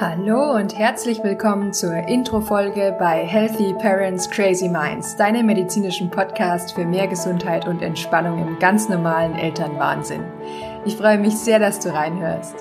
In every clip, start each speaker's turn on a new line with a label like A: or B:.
A: Hallo und herzlich willkommen zur Intro-Folge bei Healthy Parents Crazy Minds, deinem medizinischen Podcast für mehr Gesundheit und Entspannung im ganz normalen Elternwahnsinn. Ich freue mich sehr, dass du reinhörst.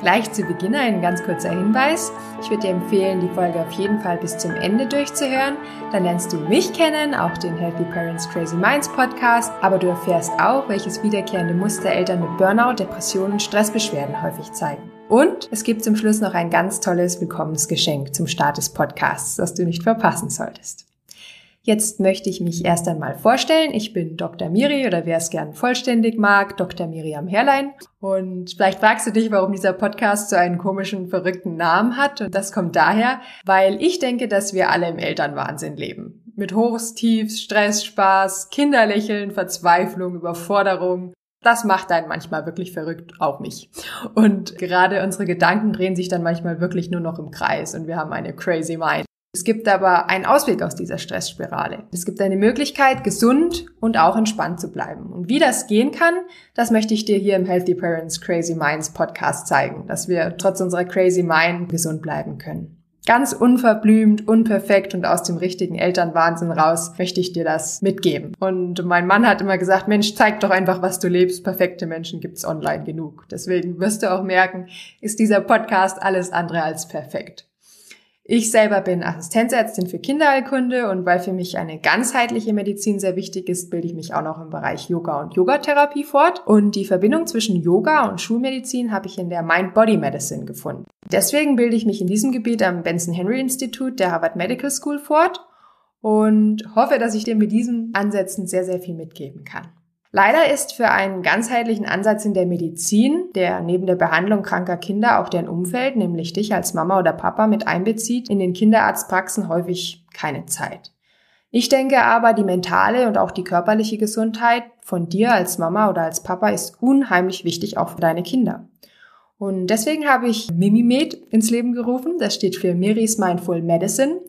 A: Gleich zu Beginn ein ganz kurzer Hinweis. Ich würde dir empfehlen, die Folge auf jeden Fall bis zum Ende durchzuhören. Dann lernst du mich kennen, auch den Healthy Parents Crazy Minds Podcast, aber du erfährst auch, welches wiederkehrende Muster Eltern mit Burnout, Depressionen und Stressbeschwerden häufig zeigen. Und es gibt zum Schluss noch ein ganz tolles Willkommensgeschenk zum Start des Podcasts, das du nicht verpassen solltest. Jetzt möchte ich mich erst einmal vorstellen. Ich bin Dr. Miri oder wer es gern vollständig mag, Dr. Miriam Herrlein. Und vielleicht fragst du dich, warum dieser Podcast so einen komischen, verrückten Namen hat. Und das kommt daher, weil ich denke, dass wir alle im Elternwahnsinn leben. Mit Hochs, Tiefs, Stress, Spaß, Kinderlächeln, Verzweiflung, Überforderung, das macht einen manchmal wirklich verrückt, auch mich. Und gerade unsere Gedanken drehen sich dann manchmal wirklich nur noch im Kreis und wir haben eine crazy mind. Es gibt aber einen Ausweg aus dieser Stressspirale. Es gibt eine Möglichkeit, gesund und auch entspannt zu bleiben. Und wie das gehen kann, das möchte ich dir hier im Healthy Parents Crazy Minds Podcast zeigen, dass wir trotz unserer Crazy Mind gesund bleiben können. Ganz unverblümt, unperfekt und aus dem richtigen Elternwahnsinn raus möchte ich dir das mitgeben. Und mein Mann hat immer gesagt, Mensch, zeig doch einfach, was du lebst. Perfekte Menschen gibt's online genug. Deswegen wirst du auch merken, ist dieser Podcast alles andere als perfekt. Ich selber bin Assistenzärztin für Kinderheilkunde und weil für mich eine ganzheitliche Medizin sehr wichtig ist, bilde ich mich auch noch im Bereich Yoga und Yogatherapie fort. Und die Verbindung zwischen Yoga und Schulmedizin habe ich in der Mind-Body Medicine gefunden. Deswegen bilde ich mich in diesem Gebiet am Benson Henry Institute der Harvard Medical School fort und hoffe, dass ich dir mit diesen Ansätzen sehr, sehr viel mitgeben kann. Leider ist für einen ganzheitlichen Ansatz in der Medizin, der neben der Behandlung kranker Kinder auch deren Umfeld, nämlich dich als Mama oder Papa mit einbezieht, in den Kinderarztpraxen häufig keine Zeit. Ich denke aber, die mentale und auch die körperliche Gesundheit von dir als Mama oder als Papa ist unheimlich wichtig auch für deine Kinder. Und deswegen habe ich Mimimed ins Leben gerufen. Das steht für Miris Mindful Medicine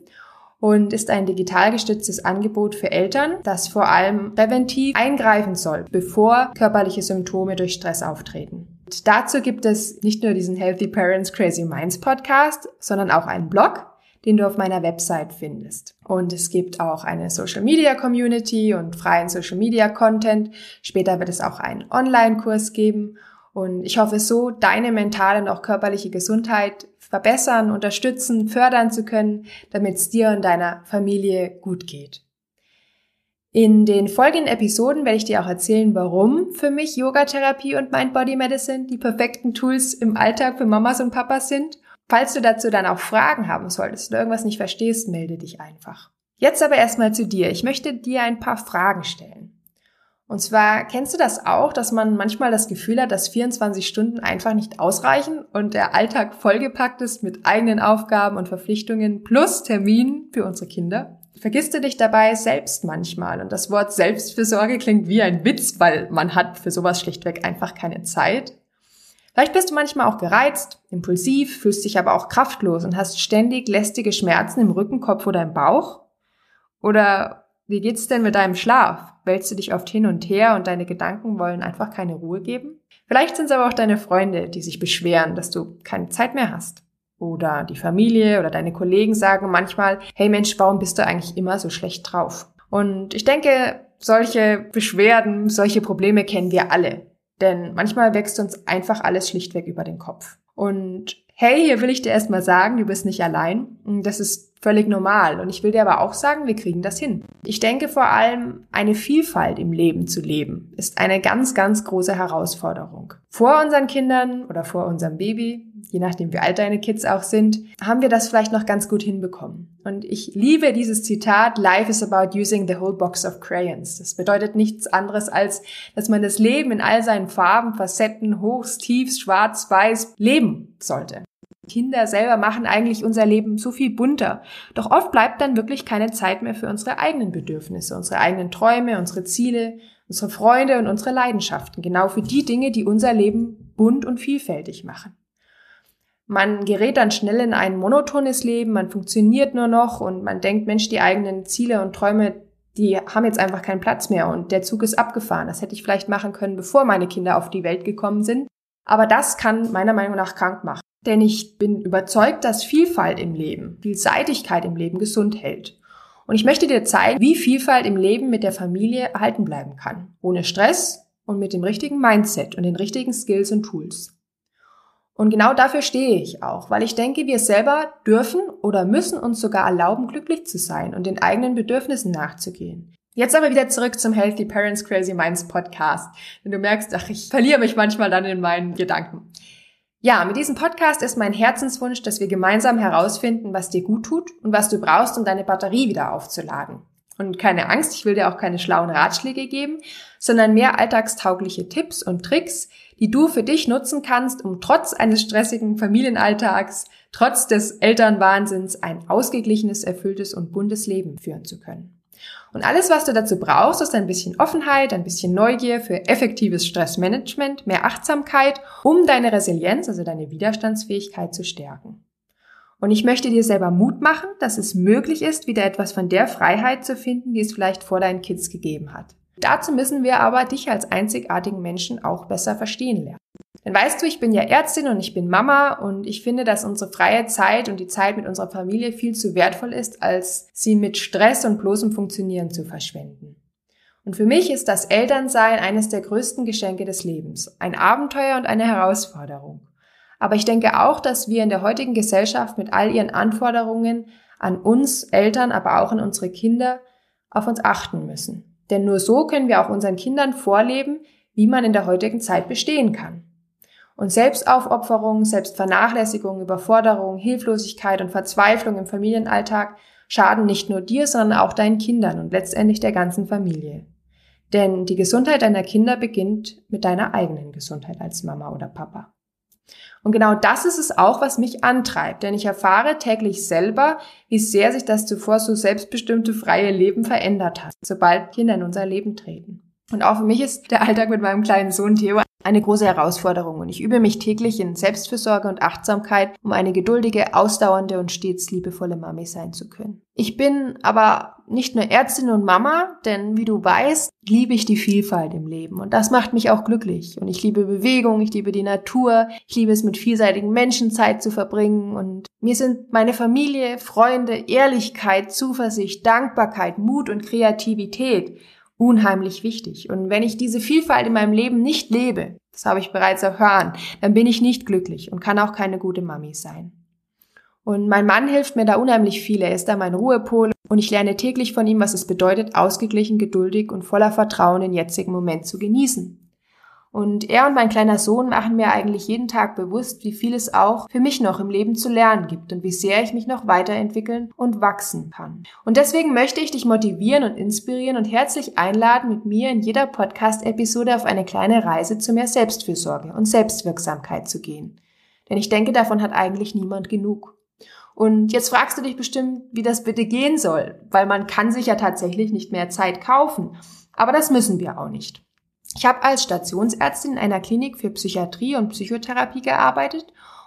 A: und ist ein digital gestütztes Angebot für Eltern, das vor allem präventiv eingreifen soll, bevor körperliche Symptome durch Stress auftreten. Und dazu gibt es nicht nur diesen Healthy Parents Crazy Minds Podcast, sondern auch einen Blog, den du auf meiner Website findest. Und es gibt auch eine Social Media Community und freien Social Media Content. Später wird es auch einen Online-Kurs geben. Und ich hoffe so, deine mentale und auch körperliche Gesundheit verbessern, unterstützen, fördern zu können, damit es dir und deiner Familie gut geht. In den folgenden Episoden werde ich dir auch erzählen, warum für mich Yoga-Therapie und Mind Body Medicine die perfekten Tools im Alltag für Mamas und Papas sind. Falls du dazu dann auch Fragen haben solltest oder irgendwas nicht verstehst, melde dich einfach. Jetzt aber erstmal zu dir. Ich möchte dir ein paar Fragen stellen. Und zwar kennst du das auch, dass man manchmal das Gefühl hat, dass 24 Stunden einfach nicht ausreichen und der Alltag vollgepackt ist mit eigenen Aufgaben und Verpflichtungen plus Terminen für unsere Kinder? Vergisst du dich dabei selbst manchmal? Und das Wort Selbstfürsorge klingt wie ein Witz, weil man hat für sowas schlichtweg einfach keine Zeit. Vielleicht bist du manchmal auch gereizt, impulsiv, fühlst dich aber auch kraftlos und hast ständig lästige Schmerzen im Rücken, Kopf oder im Bauch. Oder wie geht's denn mit deinem Schlaf? Wälzt du dich oft hin und her und deine Gedanken wollen einfach keine Ruhe geben? Vielleicht sind es aber auch deine Freunde, die sich beschweren, dass du keine Zeit mehr hast. Oder die Familie oder deine Kollegen sagen manchmal, hey Mensch, warum bist du eigentlich immer so schlecht drauf? Und ich denke, solche Beschwerden, solche Probleme kennen wir alle. Denn manchmal wächst uns einfach alles schlichtweg über den Kopf. Und hey, hier will ich dir erstmal sagen, du bist nicht allein. Das ist völlig normal. Und ich will dir aber auch sagen, wir kriegen das hin. Ich denke vor allem, eine Vielfalt im Leben zu leben, ist eine ganz, ganz große Herausforderung. Vor unseren Kindern oder vor unserem Baby, je nachdem wie alt deine Kids auch sind, haben wir das vielleicht noch ganz gut hinbekommen. Und ich liebe dieses Zitat, Life is about using the whole box of crayons. Das bedeutet nichts anderes als, dass man das Leben in all seinen Farben, Facetten, Hochs, Tiefs, Schwarz, Weiß leben sollte. Kinder selber machen eigentlich unser Leben so viel bunter. Doch oft bleibt dann wirklich keine Zeit mehr für unsere eigenen Bedürfnisse, unsere eigenen Träume, unsere Ziele, unsere Freunde und unsere Leidenschaften. Genau für die Dinge, die unser Leben bunt und vielfältig machen. Man gerät dann schnell in ein monotones Leben, man funktioniert nur noch und man denkt, Mensch, die eigenen Ziele und Träume, die haben jetzt einfach keinen Platz mehr und der Zug ist abgefahren. Das hätte ich vielleicht machen können, bevor meine Kinder auf die Welt gekommen sind. Aber das kann meiner Meinung nach krank machen. Denn ich bin überzeugt, dass Vielfalt im Leben, Vielseitigkeit im Leben gesund hält. Und ich möchte dir zeigen, wie Vielfalt im Leben mit der Familie erhalten bleiben kann. Ohne Stress und mit dem richtigen Mindset und den richtigen Skills und Tools. Und genau dafür stehe ich auch, weil ich denke, wir selber dürfen oder müssen uns sogar erlauben, glücklich zu sein und den eigenen Bedürfnissen nachzugehen. Jetzt aber wieder zurück zum Healthy Parents Crazy Minds Podcast. Wenn du merkst, ach, ich verliere mich manchmal dann in meinen Gedanken. Ja, mit diesem Podcast ist mein Herzenswunsch, dass wir gemeinsam herausfinden, was dir gut tut und was du brauchst, um deine Batterie wieder aufzuladen. Und keine Angst, ich will dir auch keine schlauen Ratschläge geben, sondern mehr alltagstaugliche Tipps und Tricks, die du für dich nutzen kannst, um trotz eines stressigen Familienalltags, trotz des Elternwahnsinns ein ausgeglichenes, erfülltes und buntes Leben führen zu können. Und alles, was du dazu brauchst, ist ein bisschen Offenheit, ein bisschen Neugier für effektives Stressmanagement, mehr Achtsamkeit, um deine Resilienz, also deine Widerstandsfähigkeit zu stärken. Und ich möchte dir selber Mut machen, dass es möglich ist, wieder etwas von der Freiheit zu finden, die es vielleicht vor deinen Kids gegeben hat. Dazu müssen wir aber dich als einzigartigen Menschen auch besser verstehen lernen. Denn weißt du, ich bin ja Ärztin und ich bin Mama und ich finde, dass unsere freie Zeit und die Zeit mit unserer Familie viel zu wertvoll ist, als sie mit Stress und bloßem Funktionieren zu verschwenden. Und für mich ist das Elternsein eines der größten Geschenke des Lebens, ein Abenteuer und eine Herausforderung. Aber ich denke auch, dass wir in der heutigen Gesellschaft mit all ihren Anforderungen an uns Eltern, aber auch an unsere Kinder auf uns achten müssen. Denn nur so können wir auch unseren Kindern vorleben, wie man in der heutigen Zeit bestehen kann. Und Selbstaufopferung, Selbstvernachlässigung, Überforderung, Hilflosigkeit und Verzweiflung im Familienalltag schaden nicht nur dir, sondern auch deinen Kindern und letztendlich der ganzen Familie. Denn die Gesundheit deiner Kinder beginnt mit deiner eigenen Gesundheit als Mama oder Papa. Und genau das ist es auch, was mich antreibt, denn ich erfahre täglich selber, wie sehr sich das zuvor so selbstbestimmte freie Leben verändert hat, sobald Kinder in unser Leben treten. Und auch für mich ist der Alltag mit meinem kleinen Sohn Theo eine große Herausforderung. Und ich übe mich täglich in Selbstfürsorge und Achtsamkeit, um eine geduldige, ausdauernde und stets liebevolle Mami sein zu können. Ich bin aber nicht nur Ärztin und Mama, denn wie du weißt, liebe ich die Vielfalt im Leben. Und das macht mich auch glücklich. Und ich liebe Bewegung, ich liebe die Natur, ich liebe es mit vielseitigen Menschen Zeit zu verbringen. Und mir sind meine Familie, Freunde, Ehrlichkeit, Zuversicht, Dankbarkeit, Mut und Kreativität unheimlich wichtig. Und wenn ich diese Vielfalt in meinem Leben nicht lebe, das habe ich bereits erfahren, dann bin ich nicht glücklich und kann auch keine gute Mami sein. Und mein Mann hilft mir da unheimlich viel. Er ist da mein Ruhepol und ich lerne täglich von ihm, was es bedeutet, ausgeglichen, geduldig und voller Vertrauen den jetzigen Moment zu genießen. Und er und mein kleiner Sohn machen mir eigentlich jeden Tag bewusst, wie viel es auch für mich noch im Leben zu lernen gibt und wie sehr ich mich noch weiterentwickeln und wachsen kann. Und deswegen möchte ich dich motivieren und inspirieren und herzlich einladen, mit mir in jeder Podcast-Episode auf eine kleine Reise zu mehr Selbstfürsorge und Selbstwirksamkeit zu gehen. Denn ich denke, davon hat eigentlich niemand genug. Und jetzt fragst du dich bestimmt, wie das bitte gehen soll, weil man kann sich ja tatsächlich nicht mehr Zeit kaufen. Aber das müssen wir auch nicht. Ich habe als Stationsärztin in einer Klinik für Psychiatrie und Psychotherapie gearbeitet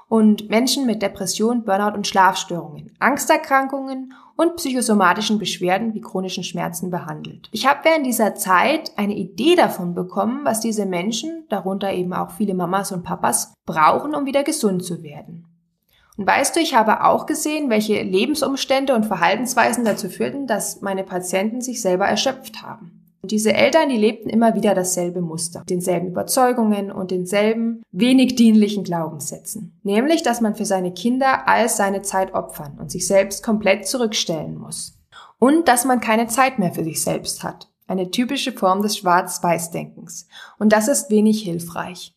A: und Menschen mit Depression, Burnout und Schlafstörungen, Angsterkrankungen und psychosomatischen Beschwerden wie chronischen Schmerzen behandelt. Ich habe während dieser Zeit eine Idee davon bekommen, was diese Menschen, darunter eben auch viele Mamas und Papas, brauchen, um wieder gesund zu werden. Und weißt du, ich habe auch gesehen, welche Lebensumstände und Verhaltensweisen dazu führten, dass meine Patienten sich selber erschöpft haben. Diese Eltern, die lebten immer wieder dasselbe Muster, denselben Überzeugungen und denselben wenig dienlichen Glaubenssätzen. Nämlich, dass man für seine Kinder all seine Zeit opfern und sich selbst komplett zurückstellen muss. Und dass man keine Zeit mehr für sich selbst hat. Eine typische Form des Schwarz-Weiß-Denkens. Und das ist wenig hilfreich.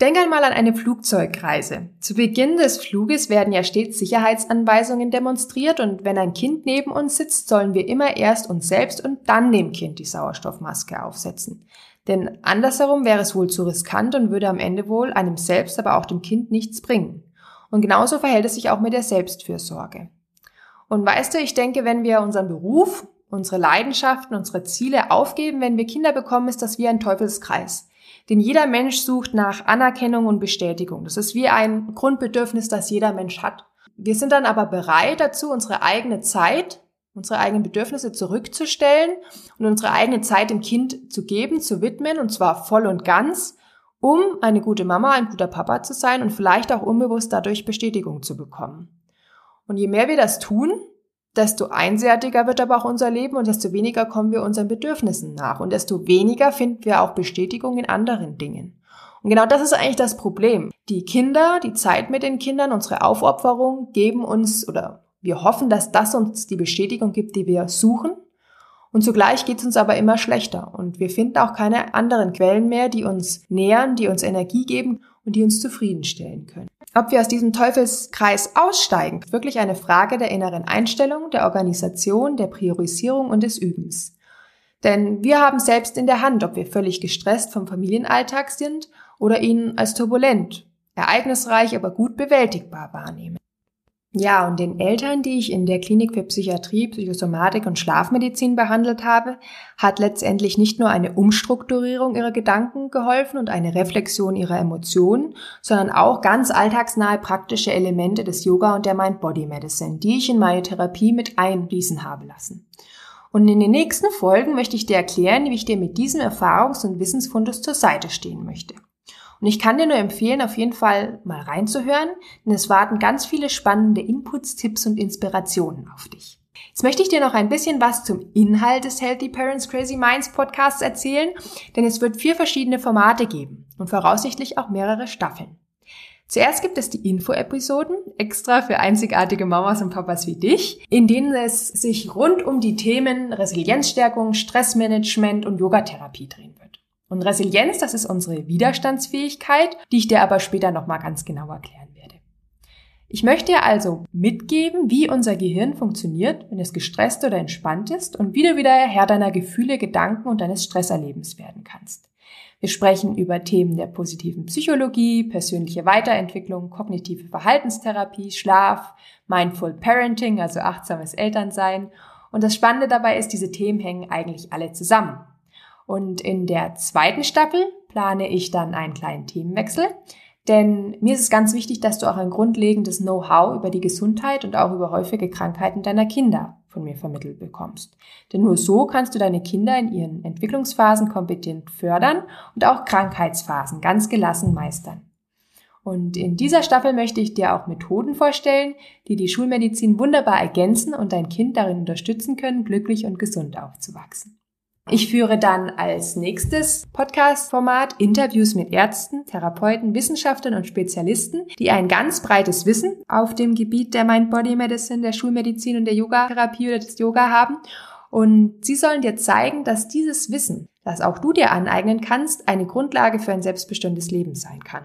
A: Denk einmal an eine Flugzeugreise. Zu Beginn des Fluges werden ja stets Sicherheitsanweisungen demonstriert und wenn ein Kind neben uns sitzt, sollen wir immer erst uns selbst und dann dem Kind die Sauerstoffmaske aufsetzen. Denn andersherum wäre es wohl zu riskant und würde am Ende wohl einem selbst, aber auch dem Kind nichts bringen. Und genauso verhält es sich auch mit der Selbstfürsorge. Und weißt du, ich denke, wenn wir unseren Beruf, unsere Leidenschaften, unsere Ziele aufgeben, wenn wir Kinder bekommen, ist das wie ein Teufelskreis. Denn jeder Mensch sucht nach Anerkennung und Bestätigung. Das ist wie ein Grundbedürfnis, das jeder Mensch hat. Wir sind dann aber bereit dazu, unsere eigene Zeit, unsere eigenen Bedürfnisse zurückzustellen und unsere eigene Zeit dem Kind zu geben, zu widmen, und zwar voll und ganz, um eine gute Mama, ein guter Papa zu sein und vielleicht auch unbewusst dadurch Bestätigung zu bekommen. Und je mehr wir das tun, desto einseitiger wird aber auch unser Leben und desto weniger kommen wir unseren Bedürfnissen nach und desto weniger finden wir auch Bestätigung in anderen Dingen. Und genau das ist eigentlich das Problem. Die Kinder, die Zeit mit den Kindern, unsere Aufopferung geben uns oder wir hoffen, dass das uns die Bestätigung gibt, die wir suchen. Und zugleich geht es uns aber immer schlechter und wir finden auch keine anderen Quellen mehr, die uns nähern, die uns Energie geben und die uns zufriedenstellen können. Ob wir aus diesem Teufelskreis aussteigen, wirklich eine Frage der inneren Einstellung, der Organisation, der Priorisierung und des Übens. Denn wir haben selbst in der Hand, ob wir völlig gestresst vom Familienalltag sind oder ihn als turbulent, ereignisreich, aber gut bewältigbar wahrnehmen. Ja, und den Eltern, die ich in der Klinik für Psychiatrie, Psychosomatik und Schlafmedizin behandelt habe, hat letztendlich nicht nur eine Umstrukturierung ihrer Gedanken geholfen und eine Reflexion ihrer Emotionen, sondern auch ganz alltagsnahe praktische Elemente des Yoga und der Mind-Body-Medicine, die ich in meine Therapie mit einfließen habe lassen. Und in den nächsten Folgen möchte ich dir erklären, wie ich dir mit diesem Erfahrungs- und Wissensfundus zur Seite stehen möchte. Und ich kann dir nur empfehlen, auf jeden Fall mal reinzuhören, denn es warten ganz viele spannende Inputs, Tipps und Inspirationen auf dich. Jetzt möchte ich dir noch ein bisschen was zum Inhalt des Healthy Parents Crazy Minds Podcasts erzählen, denn es wird vier verschiedene Formate geben und voraussichtlich auch mehrere Staffeln. Zuerst gibt es die Info-Episoden, extra für einzigartige Mamas und Papas wie dich, in denen es sich rund um die Themen Resilienzstärkung, Stressmanagement und Yogatherapie drehen. Und Resilienz, das ist unsere Widerstandsfähigkeit, die ich dir aber später nochmal ganz genau erklären werde. Ich möchte dir also mitgeben, wie unser Gehirn funktioniert, wenn es gestresst oder entspannt ist und wie du wieder Herr deiner Gefühle, Gedanken und deines Stresserlebens werden kannst. Wir sprechen über Themen der positiven Psychologie, persönliche Weiterentwicklung, kognitive Verhaltenstherapie, Schlaf, Mindful Parenting, also achtsames Elternsein. Und das Spannende dabei ist, diese Themen hängen eigentlich alle zusammen. Und in der zweiten Staffel plane ich dann einen kleinen Themenwechsel. Denn mir ist es ganz wichtig, dass du auch ein grundlegendes Know-how über die Gesundheit und auch über häufige Krankheiten deiner Kinder von mir vermittelt bekommst. Denn nur so kannst du deine Kinder in ihren Entwicklungsphasen kompetent fördern und auch Krankheitsphasen ganz gelassen meistern. Und in dieser Staffel möchte ich dir auch Methoden vorstellen, die die Schulmedizin wunderbar ergänzen und dein Kind darin unterstützen können, glücklich und gesund aufzuwachsen. Ich führe dann als nächstes Podcast-Format Interviews mit Ärzten, Therapeuten, Wissenschaftlern und Spezialisten, die ein ganz breites Wissen auf dem Gebiet der Mind-Body-Medicine, der Schulmedizin und der Yoga-Therapie oder des Yoga haben. Und sie sollen dir zeigen, dass dieses Wissen, das auch du dir aneignen kannst, eine Grundlage für ein selbstbestimmtes Leben sein kann.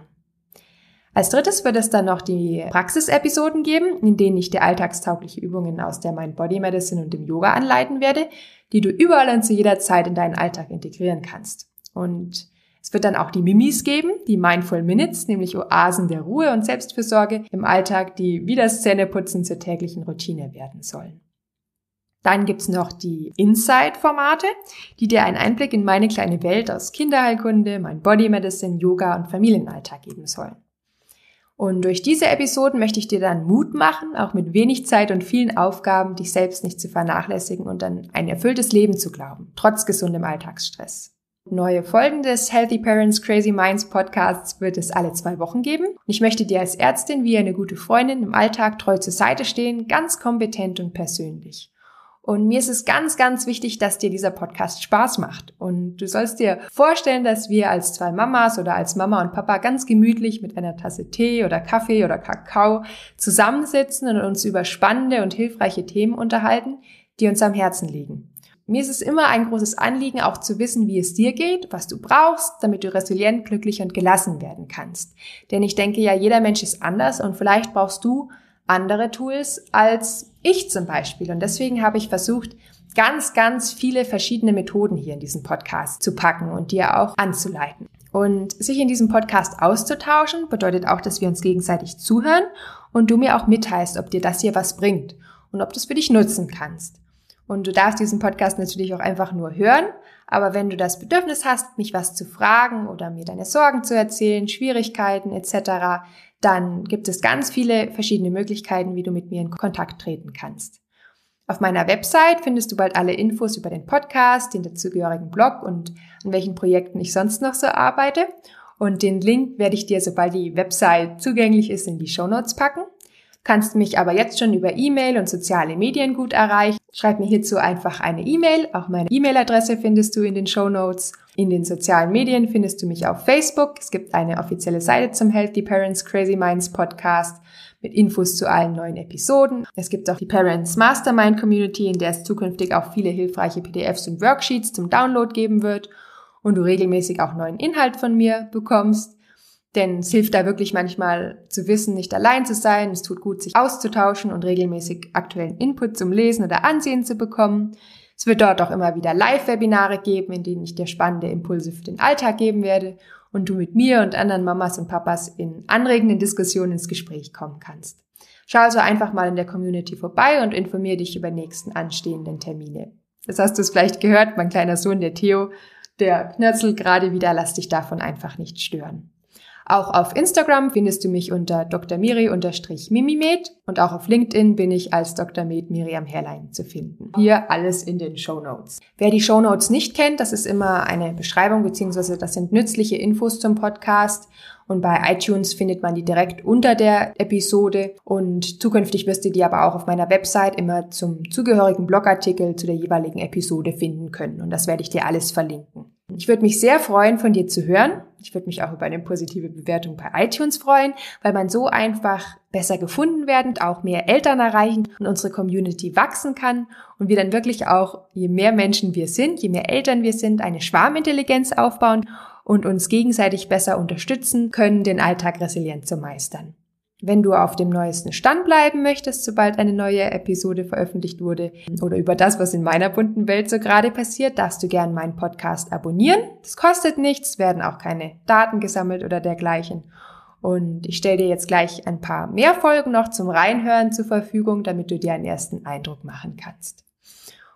A: Als drittes wird es dann noch die Praxisepisoden geben, in denen ich dir alltagstaugliche Übungen aus der Mind Body Medicine und dem Yoga anleiten werde, die du überall und zu jeder Zeit in deinen Alltag integrieren kannst. Und es wird dann auch die Mimis geben, die Mindful Minutes, nämlich Oasen der Ruhe und Selbstfürsorge im Alltag, die wie das Zähneputzen zur täglichen Routine werden sollen. Dann gibt's noch die Inside-Formate, die dir einen Einblick in meine kleine Welt aus Kinderheilkunde, mein Body Medicine, Yoga und Familienalltag geben sollen. Und durch diese Episoden möchte ich dir dann Mut machen, auch mit wenig Zeit und vielen Aufgaben, dich selbst nicht zu vernachlässigen und an ein erfülltes Leben zu glauben, trotz gesundem Alltagsstress. Neue Folgen des Healthy Parents Crazy Minds Podcasts wird es alle zwei Wochen geben. Ich möchte dir als Ärztin wie eine gute Freundin im Alltag treu zur Seite stehen, ganz kompetent und persönlich. Und mir ist es ganz, ganz wichtig, dass dir dieser Podcast Spaß macht. Und du sollst dir vorstellen, dass wir als zwei Mamas oder als Mama und Papa ganz gemütlich mit einer Tasse Tee oder Kaffee oder Kakao zusammensitzen und uns über spannende und hilfreiche Themen unterhalten, die uns am Herzen liegen. Mir ist es immer ein großes Anliegen, auch zu wissen, wie es dir geht, was du brauchst, damit du resilient, glücklich und gelassen werden kannst. Denn ich denke ja, jeder Mensch ist anders und vielleicht brauchst du andere Tools als ich zum Beispiel. Und deswegen habe ich versucht, ganz, ganz viele verschiedene Methoden hier in diesen Podcast zu packen und dir auch anzuleiten. Und sich in diesem Podcast auszutauschen bedeutet auch, dass wir uns gegenseitig zuhören und du mir auch mitteilst, ob dir das hier was bringt und ob du es für dich nutzen kannst. Und du darfst diesen Podcast natürlich auch einfach nur hören, aber wenn du das Bedürfnis hast, mich was zu fragen oder mir deine Sorgen zu erzählen, Schwierigkeiten etc., dann gibt es ganz viele verschiedene Möglichkeiten, wie du mit mir in Kontakt treten kannst. Auf meiner Website findest du bald alle Infos über den Podcast, den dazugehörigen Blog und an welchen Projekten ich sonst noch so arbeite. Und den Link werde ich dir, sobald die Website zugänglich ist, in die Show Notes packen. Kannst mich aber jetzt schon über E-Mail und soziale Medien gut erreichen. Schreib mir hierzu einfach eine E-Mail. Auch meine E-Mail-Adresse findest du in den Show Notes. In den sozialen Medien findest du mich auf Facebook. Es gibt eine offizielle Seite zum Healthy Parents Crazy Minds Podcast mit Infos zu allen neuen Episoden. Es gibt auch die Parents Mastermind Community, in der es zukünftig auch viele hilfreiche PDFs und Worksheets zum Download geben wird und du regelmäßig auch neuen Inhalt von mir bekommst. Denn es hilft da wirklich manchmal zu wissen, nicht allein zu sein. Es tut gut, sich auszutauschen und regelmäßig aktuellen Input zum Lesen oder Ansehen zu bekommen. Es wird dort auch immer wieder Live-Webinare geben, in denen ich dir spannende Impulse für den Alltag geben werde und du mit mir und anderen Mamas und Papas in anregenden Diskussionen ins Gespräch kommen kannst. Schau also einfach mal in der Community vorbei und informiere dich über nächsten anstehenden Termine. Das hast du es vielleicht gehört, mein kleiner Sohn, der Theo, der knörzelt gerade wieder, lass dich davon einfach nicht stören. Auch auf Instagram findest du mich unter drmiri-mimimed und auch auf LinkedIn bin ich als Dr. Med Miriam Herrlein zu finden. Hier alles in den Show Notes. Wer die Show Notes nicht kennt, das ist immer eine Beschreibung beziehungsweise das sind nützliche Infos zum Podcast und bei iTunes findet man die direkt unter der Episode und zukünftig wirst du die aber auch auf meiner Website immer zum zugehörigen Blogartikel zu der jeweiligen Episode finden können und das werde ich dir alles verlinken. Ich würde mich sehr freuen, von dir zu hören. Ich würde mich auch über eine positive Bewertung bei iTunes freuen, weil man so einfach besser gefunden werden, auch mehr Eltern erreichen und unsere Community wachsen kann und wir dann wirklich auch, je mehr Menschen wir sind, je mehr Eltern wir sind, eine Schwarmintelligenz aufbauen und uns gegenseitig besser unterstützen können, den Alltag resilient zu meistern. Wenn du auf dem neuesten Stand bleiben möchtest, sobald eine neue Episode veröffentlicht wurde oder über das, was in meiner bunten Welt so gerade passiert, darfst du gern meinen Podcast abonnieren. Das kostet nichts, werden auch keine Daten gesammelt oder dergleichen. Und ich stelle dir jetzt gleich ein paar mehr Folgen noch zum Reinhören zur Verfügung, damit du dir einen ersten Eindruck machen kannst.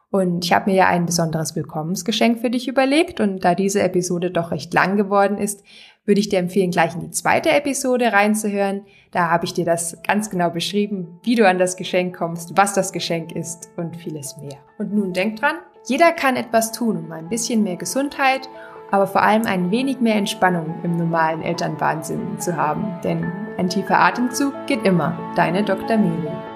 A: Und ich habe mir ja ein besonderes Willkommensgeschenk für dich überlegt und da diese Episode doch recht lang geworden ist, würde ich dir empfehlen, gleich in die zweite Episode reinzuhören. Da habe ich dir das ganz genau beschrieben, wie du an das Geschenk kommst, was das Geschenk ist und vieles mehr. Und nun denk dran, jeder kann etwas tun, um ein bisschen mehr Gesundheit, aber vor allem ein wenig mehr Entspannung im normalen Elternwahnsinn zu haben. Denn ein tiefer Atemzug geht immer. Deine Dr. Miri.